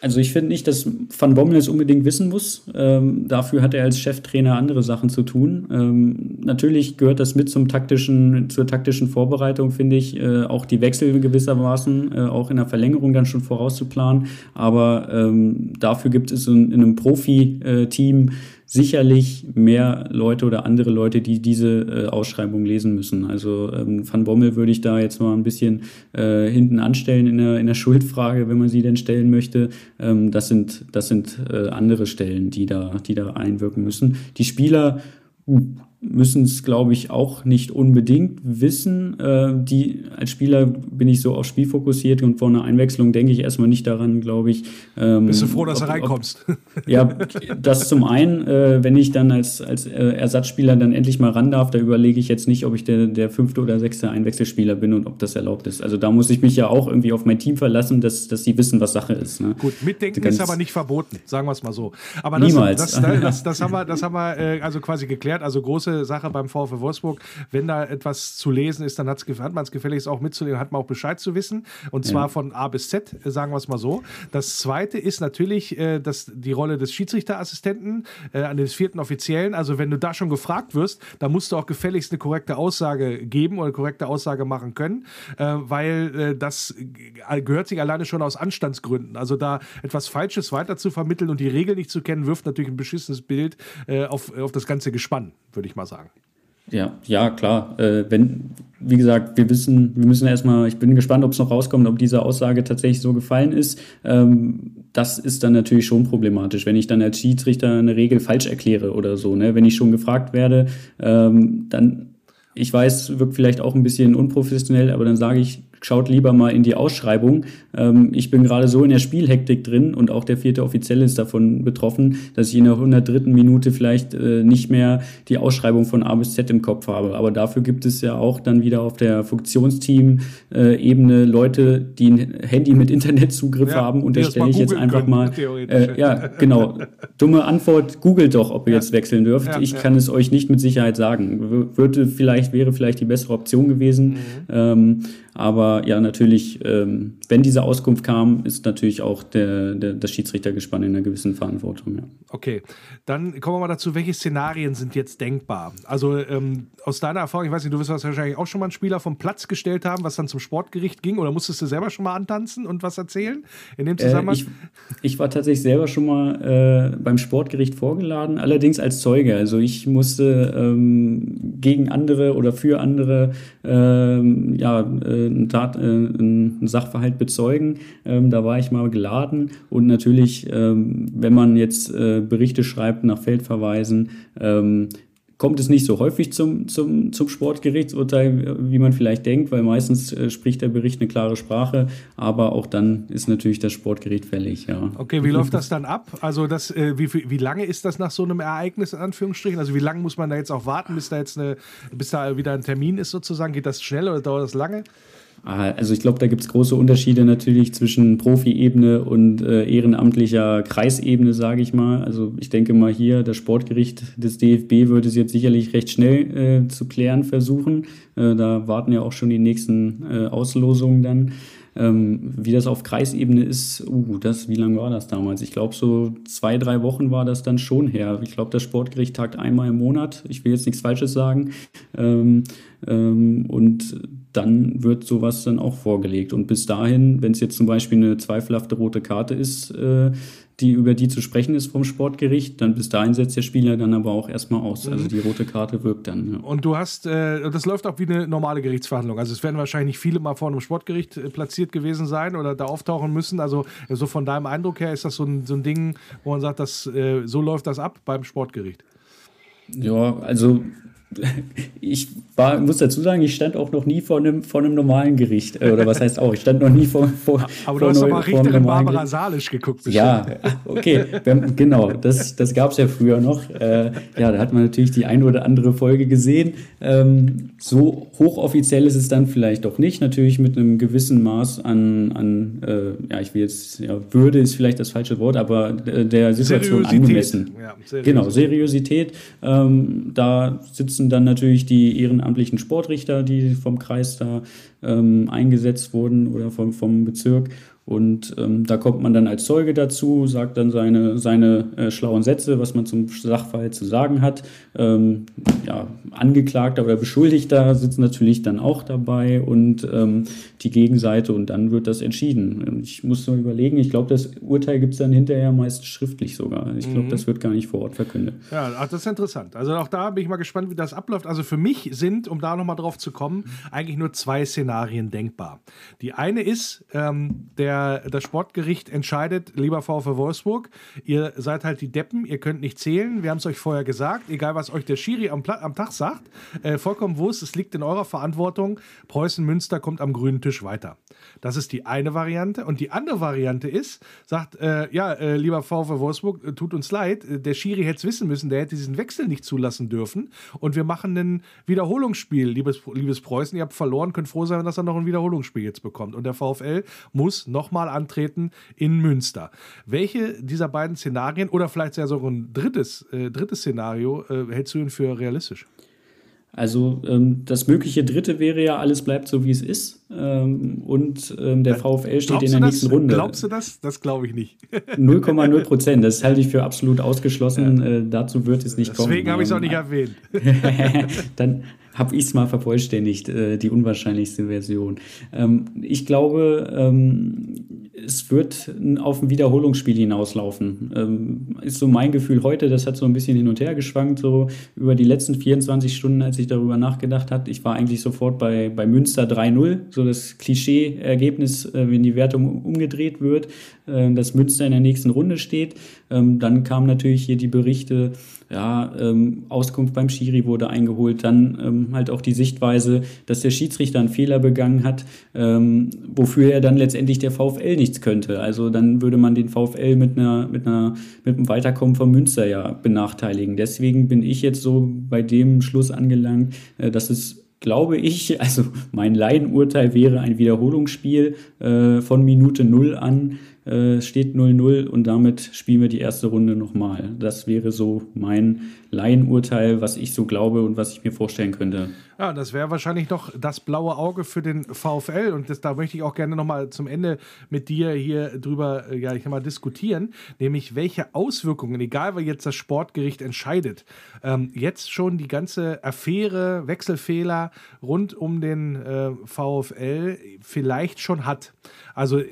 Also ich finde nicht, dass Van Bommel es unbedingt wissen muss. Ähm, dafür hat er als Cheftrainer andere Sachen zu tun. Ähm, natürlich gehört das mit zum taktischen, zur taktischen Vorbereitung, finde ich, äh, auch die Wechsel gewissermaßen, äh, auch in der Verlängerung dann schon vorauszuplanen. Aber ähm, dafür gibt es in, in einem Profi-Team sicherlich mehr Leute oder andere Leute, die diese äh, Ausschreibung lesen müssen. Also ähm, Van Bommel würde ich da jetzt mal ein bisschen äh, hinten anstellen in der, in der Schuldfrage, wenn man sie denn stellen möchte. Ähm, das sind, das sind äh, andere Stellen, die da, die da einwirken müssen. Die Spieler müssen es, glaube ich, auch nicht unbedingt wissen. Äh, die, als Spieler bin ich so auf Spiel fokussiert und vor einer Einwechslung denke ich erstmal nicht daran, glaube ich. Ähm, Bist du froh, dass ob, du reinkommst? Ob, *laughs* ja, das zum einen, äh, wenn ich dann als, als äh, Ersatzspieler dann endlich mal ran darf, da überlege ich jetzt nicht, ob ich der, der fünfte oder sechste Einwechselspieler bin und ob das erlaubt ist. Also da muss ich mich ja auch irgendwie auf mein Team verlassen, dass, dass sie wissen, was Sache ist. Ne? Gut, mitdenken ist aber nicht verboten, sagen wir es mal so. Aber das, niemals. Das, das, *laughs* das, haben wir, das haben wir äh, also quasi geklärt. Also große große Sache beim VfW Wolfsburg. Wenn da etwas zu lesen ist, dann hat man es gefälligst auch mitzulesen, hat man auch Bescheid zu wissen. Und zwar ja. von A bis Z, sagen wir es mal so. Das zweite ist natürlich äh, das, die Rolle des Schiedsrichterassistenten, äh, an des vierten Offiziellen. Also wenn du da schon gefragt wirst, dann musst du auch gefälligst eine korrekte Aussage geben oder eine korrekte Aussage machen können, äh, weil äh, das gehört sich alleine schon aus Anstandsgründen. Also da etwas Falsches weiter zu vermitteln und die Regeln nicht zu kennen, wirft natürlich ein beschissenes Bild äh, auf, auf das ganze Gespann, würde ich mal sagen. Ja, ja, klar. Äh, wenn, wie gesagt, wir wissen, wir müssen erstmal, ich bin gespannt, ob es noch rauskommt, ob diese Aussage tatsächlich so gefallen ist. Ähm, das ist dann natürlich schon problematisch, wenn ich dann als Schiedsrichter eine Regel falsch erkläre oder so. Ne? Wenn ich schon gefragt werde, ähm, dann, ich weiß, wirkt vielleicht auch ein bisschen unprofessionell, aber dann sage ich, schaut lieber mal in die Ausschreibung. Ähm, ich bin gerade so in der Spielhektik drin und auch der vierte Offizielle ist davon betroffen, dass ich in der 103. Minute vielleicht äh, nicht mehr die Ausschreibung von A bis Z im Kopf habe. Aber dafür gibt es ja auch dann wieder auf der Funktionsteam-Ebene Leute, die ein Handy mit Internetzugriff ja, haben. Unterstelle ich jetzt einfach können, mal. Äh, ja, genau. Dumme Antwort, googelt doch, ob ihr ja. jetzt wechseln dürft. Ja, ich kann es euch nicht mit Sicherheit sagen. Würde vielleicht, wäre vielleicht die bessere Option gewesen. Mhm. Ähm, aber ja, natürlich, ähm, wenn diese Auskunft kam, ist natürlich auch der, der, das Schiedsrichtergespann in einer gewissen Verantwortung. Ja. Okay, dann kommen wir mal dazu, welche Szenarien sind jetzt denkbar? Also ähm, aus deiner Erfahrung, ich weiß nicht, du wirst wahrscheinlich auch schon mal einen Spieler vom Platz gestellt haben, was dann zum Sportgericht ging, oder musstest du selber schon mal antanzen und was erzählen in dem Zusammenhang? Äh, ich, ich, war tatsächlich selber schon mal äh, beim Sportgericht vorgeladen, allerdings als Zeuge. Also ich musste ähm, gegen andere oder für andere ähm, ja, äh, einen, Tat, äh, einen Sachverhalt bezeugen. Ähm, da war ich mal geladen und natürlich, ähm, wenn man jetzt äh, Berichte schreibt nach Feldverweisen, ähm, kommt es nicht so häufig zum, zum, zum Sportgerichtsurteil, wie man vielleicht denkt, weil meistens äh, spricht der Bericht eine klare Sprache, aber auch dann ist natürlich das Sportgericht fällig, ja. Okay, wie läuft das dann ab? Also das, äh, wie, wie lange ist das nach so einem Ereignis in Anführungsstrichen? Also wie lange muss man da jetzt auch warten, bis da jetzt eine, bis da wieder ein Termin ist sozusagen? Geht das schnell oder dauert das lange? Ah, also ich glaube, da gibt es große Unterschiede natürlich zwischen Profi-Ebene und äh, ehrenamtlicher Kreisebene, sage ich mal. Also ich denke mal hier, das Sportgericht des DFB würde es jetzt sicherlich recht schnell äh, zu klären versuchen. Äh, da warten ja auch schon die nächsten äh, Auslosungen dann. Ähm, wie das auf Kreisebene ist, uh, das, wie lange war das damals? Ich glaube, so zwei, drei Wochen war das dann schon her. Ich glaube, das Sportgericht tagt einmal im Monat. Ich will jetzt nichts Falsches sagen. Ähm, ähm, und dann wird sowas dann auch vorgelegt. Und bis dahin, wenn es jetzt zum Beispiel eine zweifelhafte rote Karte ist, äh, die, über die zu sprechen ist vom Sportgericht, dann bis dahin setzt der Spieler dann aber auch erstmal aus. Also mhm. Also die rote Karte wirkt dann. Ja. Und du hast, äh, das läuft auch wie eine normale Gerichtsverhandlung. Also es werden wahrscheinlich viele mal vor einem Sportgericht äh, platziert gewesen sein oder da auftauchen müssen. Also so von deinem Eindruck her ist das so ein, so ein Ding, wo man sagt, dass, äh, so läuft das ab beim Sportgericht. Ja, also ich war, muss dazu sagen, ich stand auch noch nie vor einem, vor einem normalen Gericht. Äh, oder was heißt auch, ich stand noch nie vor. vor Aber du hast doch mal Richterin Barbara Salisch geguckt. Bestimmt. Ja, okay, genau, das, das gab es ja früher noch. Äh, ja, da hat man natürlich die ein oder andere Folge gesehen. Ähm, so hochoffiziell ist es dann vielleicht doch nicht. Natürlich mit einem gewissen Maß an, an äh, ja, ich will jetzt, ja, Würde ist vielleicht das falsche Wort, aber äh, der Situation Seriosität. angemessen. Ja, Seriosität. Genau, Seriosität. Ähm, da sitzen dann natürlich die ehrenamtlichen Sportrichter, die vom Kreis da ähm, eingesetzt wurden oder vom, vom Bezirk. Und ähm, da kommt man dann als Zeuge dazu, sagt dann seine, seine äh, schlauen Sätze, was man zum Sachverhalt zu sagen hat. Ähm, ja, Angeklagter oder Beschuldigter sitzen natürlich dann auch dabei und ähm, die Gegenseite und dann wird das entschieden. Ich muss nur überlegen, ich glaube, das Urteil gibt es dann hinterher meist schriftlich sogar. Ich glaube, mhm. das wird gar nicht vor Ort verkündet. Ja, ach, das ist interessant. Also auch da bin ich mal gespannt, wie das abläuft. Also für mich sind, um da nochmal drauf zu kommen, eigentlich nur zwei Szenarien denkbar. Die eine ist, ähm, der das Sportgericht entscheidet, lieber VfW Wolfsburg, ihr seid halt die Deppen, ihr könnt nicht zählen, wir haben es euch vorher gesagt, egal was euch der Schiri am, am Tag sagt, äh, vollkommen wurscht, es liegt in eurer Verantwortung, Preußen Münster kommt am grünen Tisch weiter. Das ist die eine Variante. Und die andere Variante ist, sagt, äh, ja, äh, lieber VfW Wolfsburg, äh, tut uns leid, äh, der Schiri hätte es wissen müssen, der hätte diesen Wechsel nicht zulassen dürfen. Und wir machen ein Wiederholungsspiel, liebes, liebes Preußen, ihr habt verloren, könnt froh sein, dass er noch ein Wiederholungsspiel jetzt bekommt. Und der VfL muss nochmal antreten in Münster. Welche dieser beiden Szenarien oder vielleicht sogar ein drittes, äh, drittes Szenario äh, hältst du denn für realistisch? Also ähm, das mögliche Dritte wäre ja, alles bleibt so, wie es ist. Ähm, und ähm, der VfL steht in der nächsten das? Runde. Glaubst du das? Das glaube ich nicht. *laughs* 0,0 Prozent. Das halte ich für absolut ausgeschlossen. Ja. Äh, dazu wird es nicht Deswegen kommen. Deswegen habe ich es auch nicht erwähnt. *laughs* Dann habe ich es mal vervollständigt, äh, die unwahrscheinlichste Version. Ähm, ich glaube, ähm, es wird auf ein Wiederholungsspiel hinauslaufen. Ähm, ist so mein Gefühl heute, das hat so ein bisschen hin und her geschwankt, so über die letzten 24 Stunden, als ich darüber nachgedacht habe. Ich war eigentlich sofort bei, bei Münster 3-0, so das Klischee-Ergebnis, äh, wenn die Wertung umgedreht wird, äh, dass Münster in der nächsten Runde steht. Ähm, dann kamen natürlich hier die Berichte, ja, ähm, Auskunft beim Schiri wurde eingeholt, dann halt auch die Sichtweise, dass der Schiedsrichter einen Fehler begangen hat, ähm, wofür er dann letztendlich der VfL nichts könnte. Also dann würde man den VfL mit einer, mit einer, mit einem Weiterkommen von Münster ja benachteiligen. Deswegen bin ich jetzt so bei dem Schluss angelangt, äh, dass es glaube ich, *laughs* also mein Leidenurteil wäre ein Wiederholungsspiel äh, von Minute Null an äh, steht 0-0 und damit spielen wir die erste Runde nochmal. Das wäre so mein Laienurteil, was ich so glaube und was ich mir vorstellen könnte. Ja, das wäre wahrscheinlich noch das blaue Auge für den VfL und das, da möchte ich auch gerne nochmal zum Ende mit dir hier drüber, äh, ja, ich mal diskutieren, nämlich welche Auswirkungen, egal wer jetzt das Sportgericht entscheidet, ähm, jetzt schon die ganze Affäre, Wechselfehler rund um den äh, VfL vielleicht schon hat. Also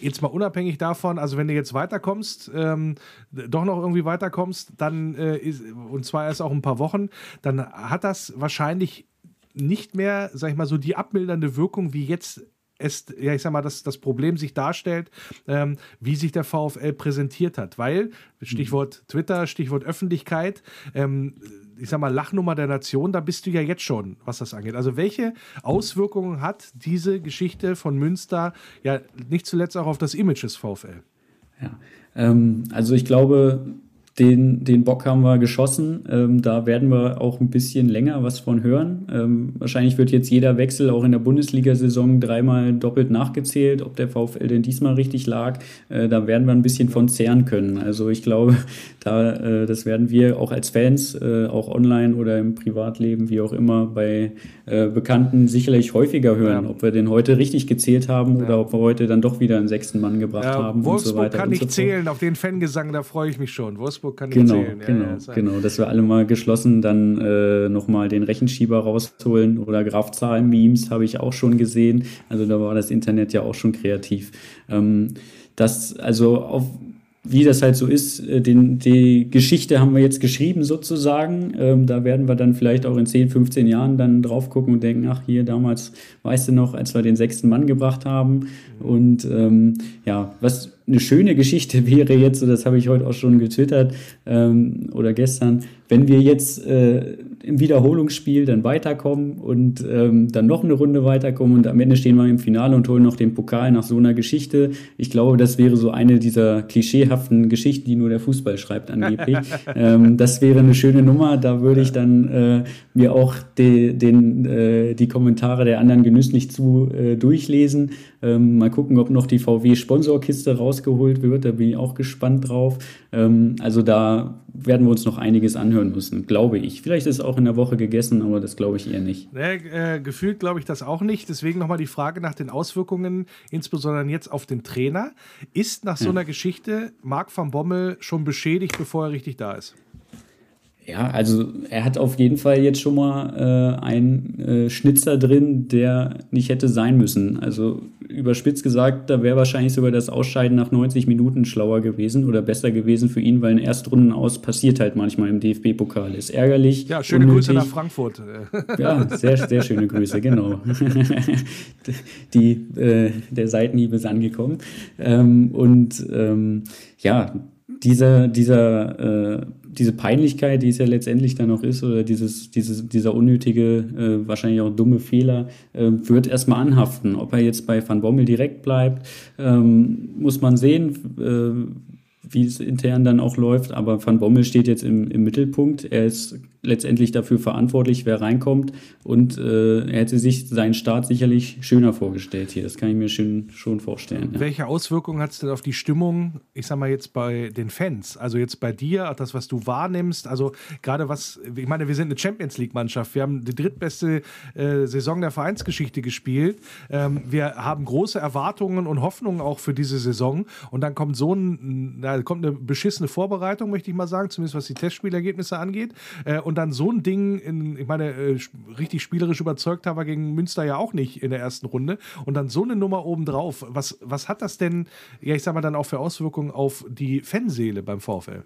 jetzt mal unabhängig davon, also wenn du jetzt weiterkommst, ähm, doch noch irgendwie weiterkommst, dann äh, ist, und zwar erst auch ein paar Wochen, dann hat das wahrscheinlich nicht mehr, sag ich mal, so die abmildernde Wirkung, wie jetzt es, ja, ich sag mal, dass das Problem sich darstellt, ähm, wie sich der VfL präsentiert hat. Weil, Stichwort Twitter, Stichwort Öffentlichkeit, ähm, ich sag mal, Lachnummer der Nation, da bist du ja jetzt schon, was das angeht. Also welche Auswirkungen hat diese Geschichte von Münster ja nicht zuletzt auch auf das Image des VfL? Ja, ähm, also ich glaube, den, den Bock haben wir geschossen. Ähm, da werden wir auch ein bisschen länger was von hören. Ähm, wahrscheinlich wird jetzt jeder Wechsel auch in der Bundesliga-Saison dreimal doppelt nachgezählt, ob der VfL denn diesmal richtig lag. Äh, da werden wir ein bisschen von zehren können. Also ich glaube, da, äh, das werden wir auch als Fans, äh, auch online oder im Privatleben, wie auch immer, bei äh, Bekannten sicherlich häufiger hören, ja. ob wir den heute richtig gezählt haben ja. oder ob wir heute dann doch wieder einen sechsten Mann gebracht ja, haben. Wolfsburg und so weiter kann nicht so zählen, auf den Fangesang, da freue ich mich schon. Wolfsburg Augsburg kann genau, zählen. Ja, genau, ja, genau, dass wir alle mal geschlossen dann äh, nochmal den Rechenschieber rausholen oder Grafzahlen-Memes habe ich auch schon gesehen. Also da war das Internet ja auch schon kreativ. Ähm, das, also auf wie das halt so ist, äh, den, die Geschichte haben wir jetzt geschrieben sozusagen. Ähm, da werden wir dann vielleicht auch in 10, 15 Jahren dann drauf gucken und denken, ach hier damals, weißt du noch, als wir den sechsten Mann gebracht haben. Und ähm, ja, was eine schöne Geschichte *laughs* wäre jetzt, so das habe ich heute auch schon getwittert ähm, oder gestern, wenn wir jetzt äh, im Wiederholungsspiel dann weiterkommen und ähm, dann noch eine Runde weiterkommen und am Ende stehen wir im Finale und holen noch den Pokal nach so einer Geschichte. Ich glaube, das wäre so eine dieser klischeehaften Geschichten, die nur der Fußball schreibt angeblich. *laughs* ähm, das wäre eine schöne Nummer. Da würde ich dann äh, mir auch de, den, äh, die Kommentare der anderen genüsslich zu äh, durchlesen. Ähm, mal gucken, ob noch die VW-Sponsorkiste rausgeholt wird. Da bin ich auch gespannt drauf. Ähm, also da werden wir uns noch einiges anhören müssen, glaube ich. Vielleicht ist es auch in der Woche gegessen, aber das glaube ich eher nicht. Nee, äh, gefühlt glaube ich das auch nicht. Deswegen nochmal die Frage nach den Auswirkungen, insbesondere jetzt auf den Trainer. Ist nach so einer Geschichte Marc van Bommel schon beschädigt, bevor er richtig da ist? Ja, also er hat auf jeden Fall jetzt schon mal äh, einen äh, Schnitzer drin, der nicht hätte sein müssen. Also überspitzt gesagt, da wäre wahrscheinlich sogar das Ausscheiden nach 90 Minuten schlauer gewesen oder besser gewesen für ihn, weil ein Erstrunden aus passiert halt manchmal im DFB-Pokal. Ist ärgerlich. Ja, schöne unnötig. Grüße nach Frankfurt. *laughs* ja, sehr, sehr schöne Grüße, genau. *laughs* Die, äh, der Seitenhieb ist angekommen. Ähm, und ähm, ja, dieser, dieser äh, diese Peinlichkeit, die es ja letztendlich dann noch ist, oder dieses, dieses, dieser unnötige, äh, wahrscheinlich auch dumme Fehler, äh, wird erstmal anhaften. Ob er jetzt bei Van Bommel direkt bleibt, ähm, muss man sehen. Äh, wie es intern dann auch läuft. Aber Van Bommel steht jetzt im, im Mittelpunkt. Er ist letztendlich dafür verantwortlich, wer reinkommt. Und äh, er hätte sich seinen Start sicherlich schöner vorgestellt hier. Das kann ich mir schon, schon vorstellen. Ja. Welche Auswirkungen hat es denn auf die Stimmung, ich sag mal jetzt bei den Fans? Also jetzt bei dir, das, was du wahrnimmst. Also gerade was, ich meine, wir sind eine Champions League-Mannschaft. Wir haben die drittbeste äh, Saison der Vereinsgeschichte gespielt. Ähm, wir haben große Erwartungen und Hoffnungen auch für diese Saison. Und dann kommt so ein, na, kommt eine beschissene Vorbereitung, möchte ich mal sagen, zumindest was die Testspielergebnisse angeht. Äh, und dann so ein Ding, in, ich meine, äh, richtig spielerisch überzeugt haben wir gegen Münster ja auch nicht in der ersten Runde. Und dann so eine Nummer obendrauf. Was, was hat das denn, ja, ich sag mal, dann auch für Auswirkungen auf die Fanseele beim VfL?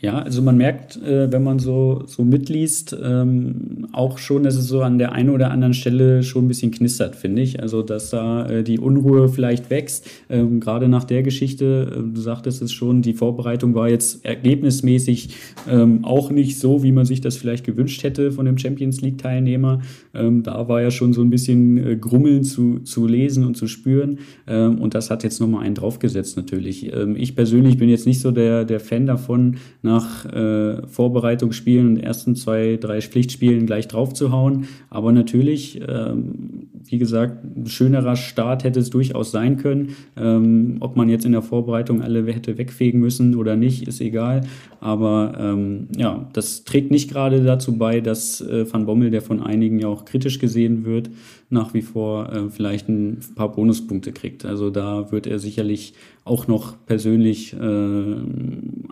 Ja, also man merkt, äh, wenn man so, so mitliest, ähm, auch schon, dass es so an der einen oder anderen Stelle schon ein bisschen knistert, finde ich. Also, dass da äh, die Unruhe vielleicht wächst. Ähm, Gerade nach der Geschichte, äh, du sagtest es schon, die Vorbereitung war jetzt ergebnismäßig ähm, auch nicht so, wie man sich das vielleicht gewünscht hätte von dem Champions League-Teilnehmer. Da war ja schon so ein bisschen Grummeln zu, zu lesen und zu spüren. Und das hat jetzt nochmal einen draufgesetzt, natürlich. Ich persönlich bin jetzt nicht so der, der Fan davon, nach äh, Vorbereitungsspielen und ersten zwei, drei Pflichtspielen gleich draufzuhauen. Aber natürlich, ähm, wie gesagt, ein schönerer Start hätte es durchaus sein können. Ähm, ob man jetzt in der Vorbereitung alle hätte wegfegen müssen oder nicht, ist egal. Aber ähm, ja, das trägt nicht gerade dazu bei, dass äh, Van Bommel, der von einigen ja auch kritisch gesehen wird, nach wie vor äh, vielleicht ein paar Bonuspunkte kriegt. Also da wird er sicherlich auch noch persönlich äh,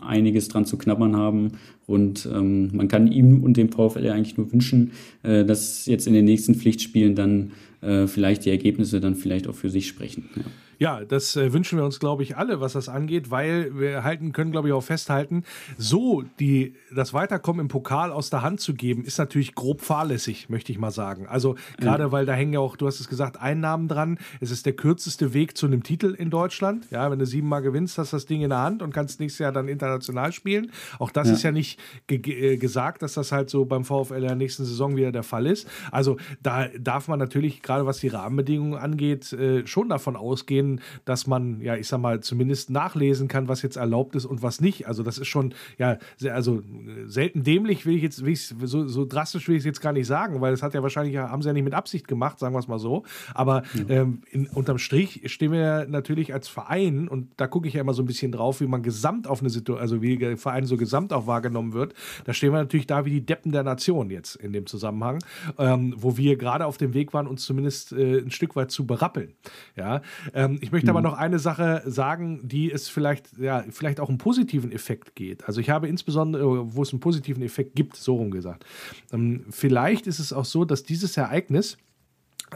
einiges dran zu knabbern haben. Und ähm, man kann ihm und dem VfL eigentlich nur wünschen, äh, dass jetzt in den nächsten Pflichtspielen dann äh, vielleicht die Ergebnisse dann vielleicht auch für sich sprechen. Ja. Ja, das äh, wünschen wir uns, glaube ich, alle, was das angeht, weil wir halten können, glaube ich, auch festhalten, so die, das Weiterkommen im Pokal aus der Hand zu geben, ist natürlich grob fahrlässig, möchte ich mal sagen. Also gerade, mhm. weil da hängen ja auch, du hast es gesagt, Einnahmen dran. Es ist der kürzeste Weg zu einem Titel in Deutschland. Ja, wenn du siebenmal gewinnst, hast du das Ding in der Hand und kannst nächstes Jahr dann international spielen. Auch das ja. ist ja nicht ge äh, gesagt, dass das halt so beim VfL in der nächsten Saison wieder der Fall ist. Also da darf man natürlich, gerade was die Rahmenbedingungen angeht, äh, schon davon ausgehen, dass man, ja, ich sag mal, zumindest nachlesen kann, was jetzt erlaubt ist und was nicht. Also das ist schon, ja, sehr, also selten dämlich will ich jetzt, will ich, so, so drastisch will ich es jetzt gar nicht sagen, weil das hat ja wahrscheinlich, haben sie ja nicht mit Absicht gemacht, sagen wir es mal so. Aber ja. ähm, in, unterm Strich stehen wir natürlich als Verein, und da gucke ich ja immer so ein bisschen drauf, wie man gesamt auf eine Situation, also wie der Verein so gesamt auch wahrgenommen wird, da stehen wir natürlich da wie die Deppen der Nation jetzt in dem Zusammenhang, ähm, wo wir gerade auf dem Weg waren, uns zumindest äh, ein Stück weit zu berappeln. Ja, ähm, ich möchte mhm. aber noch eine Sache sagen, die es vielleicht, ja, vielleicht auch einen positiven Effekt geht. Also ich habe insbesondere, wo es einen positiven Effekt gibt, so rum gesagt. Ähm, vielleicht ist es auch so, dass dieses Ereignis,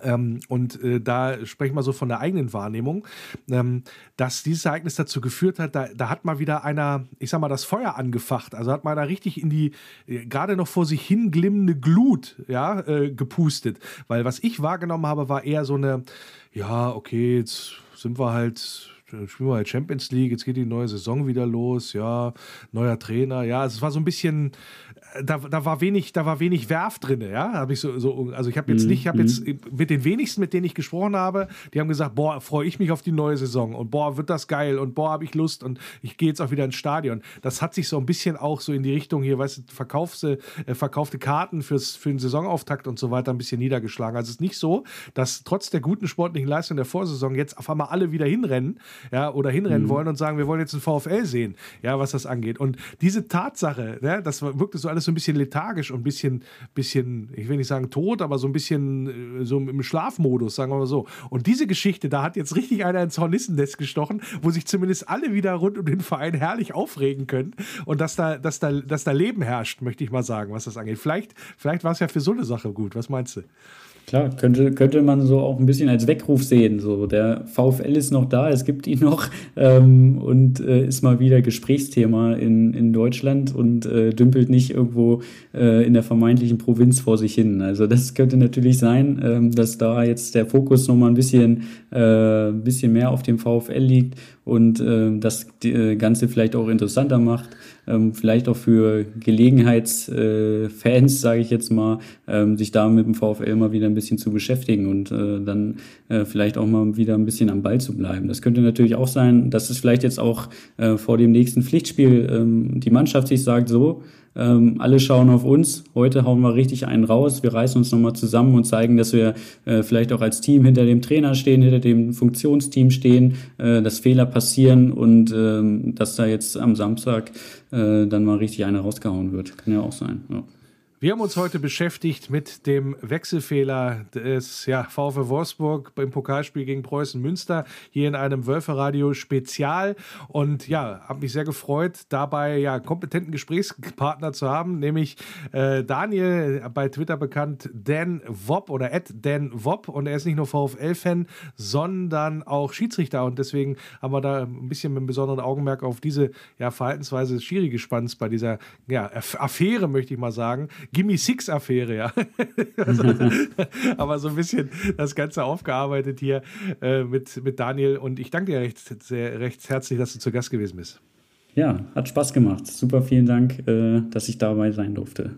ähm, und äh, da sprechen wir so von der eigenen Wahrnehmung, ähm, dass dieses Ereignis dazu geführt hat, da, da, hat mal wieder einer, ich sag mal, das Feuer angefacht. Also hat man da richtig in die äh, gerade noch vor sich hin glimmende Glut ja, äh, gepustet. Weil was ich wahrgenommen habe, war eher so eine, ja, okay, jetzt sind wir halt spielen wir halt Champions League, jetzt geht die neue Saison wieder los, ja, neuer Trainer, ja, es war so ein bisschen, da, da war wenig, da war wenig Werf drin, ja, habe ich so, so, also ich habe jetzt mhm, nicht, ich habe jetzt mhm. mit den wenigsten, mit denen ich gesprochen habe, die haben gesagt, boah, freue ich mich auf die neue Saison und boah, wird das geil und boah, habe ich Lust und ich gehe jetzt auch wieder ins Stadion. Das hat sich so ein bisschen auch so in die Richtung hier, weißt du, verkaufte, äh, verkaufte Karten fürs, für den Saisonauftakt und so weiter ein bisschen niedergeschlagen. Also es ist nicht so, dass trotz der guten sportlichen Leistung der Vorsaison jetzt auf einmal alle wieder hinrennen, ja, oder hinrennen mhm. wollen und sagen, wir wollen jetzt ein VfL sehen, ja, was das angeht. Und diese Tatsache, ja, das wirkte so alles so ein bisschen lethargisch und ein bisschen, bisschen, ich will nicht sagen tot, aber so ein bisschen äh, so im Schlafmodus, sagen wir mal so. Und diese Geschichte, da hat jetzt richtig einer ins Hornissennest gestochen, wo sich zumindest alle wieder rund um den Verein herrlich aufregen können und dass da, dass da, dass da Leben herrscht, möchte ich mal sagen, was das angeht. Vielleicht, vielleicht war es ja für so eine Sache gut. Was meinst du? Klar, könnte, könnte man so auch ein bisschen als Weckruf sehen. So, der VfL ist noch da, es gibt ihn noch *laughs* ähm, und äh, ist mal wieder Gesprächsthema in, in Deutschland und äh, dümpelt nicht irgendwo äh, in der vermeintlichen Provinz vor sich hin. Also das könnte natürlich sein, ähm, dass da jetzt der Fokus nochmal ein bisschen, äh, bisschen mehr auf dem VfL liegt und äh, das äh, Ganze vielleicht auch interessanter macht ähm, vielleicht auch für Gelegenheitsfans, äh, *laughs* sage ich jetzt mal, ähm, sich da mit dem VfL mal wieder ein bisschen zu beschäftigen und äh, dann äh, vielleicht auch mal wieder ein bisschen am Ball zu bleiben. Das könnte natürlich auch sein, dass es vielleicht jetzt auch äh, vor dem nächsten Pflichtspiel ähm, die Mannschaft sich sagt, so, ähm, alle schauen auf uns. Heute hauen wir richtig einen raus. Wir reißen uns nochmal zusammen und zeigen, dass wir äh, vielleicht auch als Team hinter dem Trainer stehen, hinter dem Funktionsteam stehen, äh, dass Fehler passieren und äh, dass da jetzt am Samstag äh, dann mal richtig eine rausgehauen wird. Kann ja auch sein. Ja. Wir haben uns heute beschäftigt mit dem Wechselfehler des ja, VfW Wolfsburg beim Pokalspiel gegen Preußen Münster hier in einem Wölferadio Spezial. Und ja, habe mich sehr gefreut, dabei ja kompetenten Gesprächspartner zu haben, nämlich äh, Daniel, bei Twitter bekannt Dan Wopp oder Ed Dan Wopp. Und er ist nicht nur VfL-Fan, sondern auch Schiedsrichter. Und deswegen haben wir da ein bisschen mit einem besonderen Augenmerk auf diese ja, Verhaltensweise des Schiri gespannt bei dieser ja, Affäre, möchte ich mal sagen Gimme Six Affäre, ja. *laughs* Aber so ein bisschen das Ganze aufgearbeitet hier äh, mit, mit Daniel und ich danke dir recht, sehr, recht herzlich, dass du zu Gast gewesen bist. Ja, hat Spaß gemacht. Super, vielen Dank, äh, dass ich dabei sein durfte.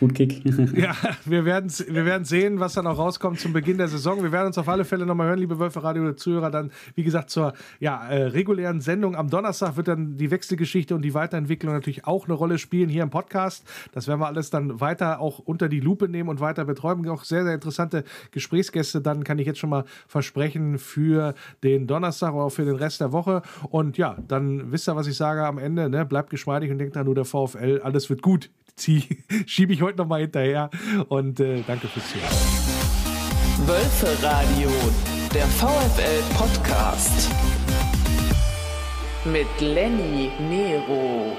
Gut Kick. *laughs* *laughs* ja, wir werden, wir werden sehen, was dann auch rauskommt zum Beginn der Saison. Wir werden uns auf alle Fälle nochmal hören, liebe Wölfe Radio Zuhörer. Dann, wie gesagt, zur ja, äh, regulären Sendung am Donnerstag wird dann die Wechselgeschichte und die Weiterentwicklung natürlich auch eine Rolle spielen hier im Podcast. Das werden wir alles dann weiter auch unter die Lupe nehmen und weiter betreuen. Auch sehr, sehr interessante Gesprächsgäste. Dann kann ich jetzt schon mal versprechen für den Donnerstag oder auch für den Rest der Woche. Und ja, dann wisst ihr, was ich sage am Ende. Ne? Bleibt geschmeidig und denkt an nur der VfL. Alles wird gut *laughs* schiebe ich heute noch mal hinterher. Und äh, danke fürs Zuhören. Wölfe Radio, der VfL Podcast mit Lenny Nero.